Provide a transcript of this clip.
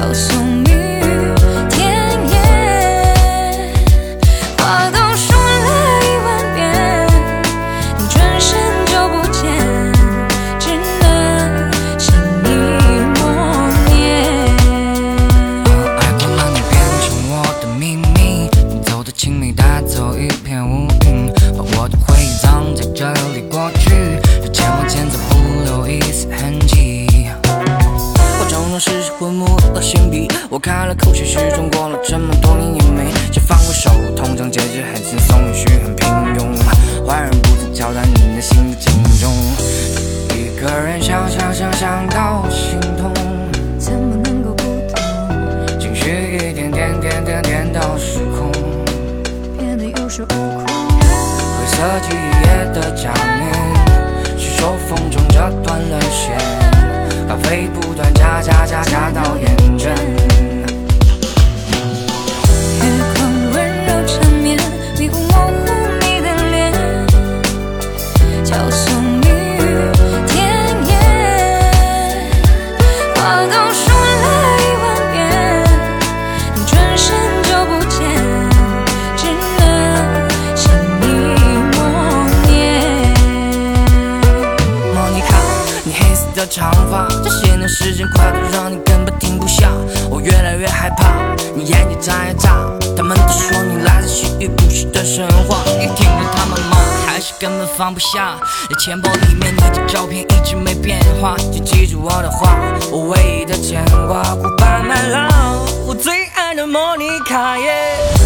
告诉你甜言话都说了一万遍你转身就不见只能心里默念爱过了你变成我的秘密你走的请你带走一片乌云把我的回忆葬在这里过去时间往前走不留一丝痕迹我装作失事混乱和心底，我开了口，现实中过了这么多年也没先放过手。通常结局很轻松，也许很平庸。坏人不曾敲打你内心的警钟，一个人想想想想到心痛，怎么能够不懂？情绪一点点点点点到失控，变得有恃无恐。灰色记忆页的假面，是手风中折断了线，咖啡不断加加加加到长发，这些年时间快得让你根本停不下。我越来越害怕，你眼睛眨呀眨。他们都说你来自西域不实的神话，你听了他们骂，还是根本放不下。你钱包里面你的照片一直没变化，请记住我的话，我唯一的牵挂。Goodbye my love，我最爱的莫妮卡耶。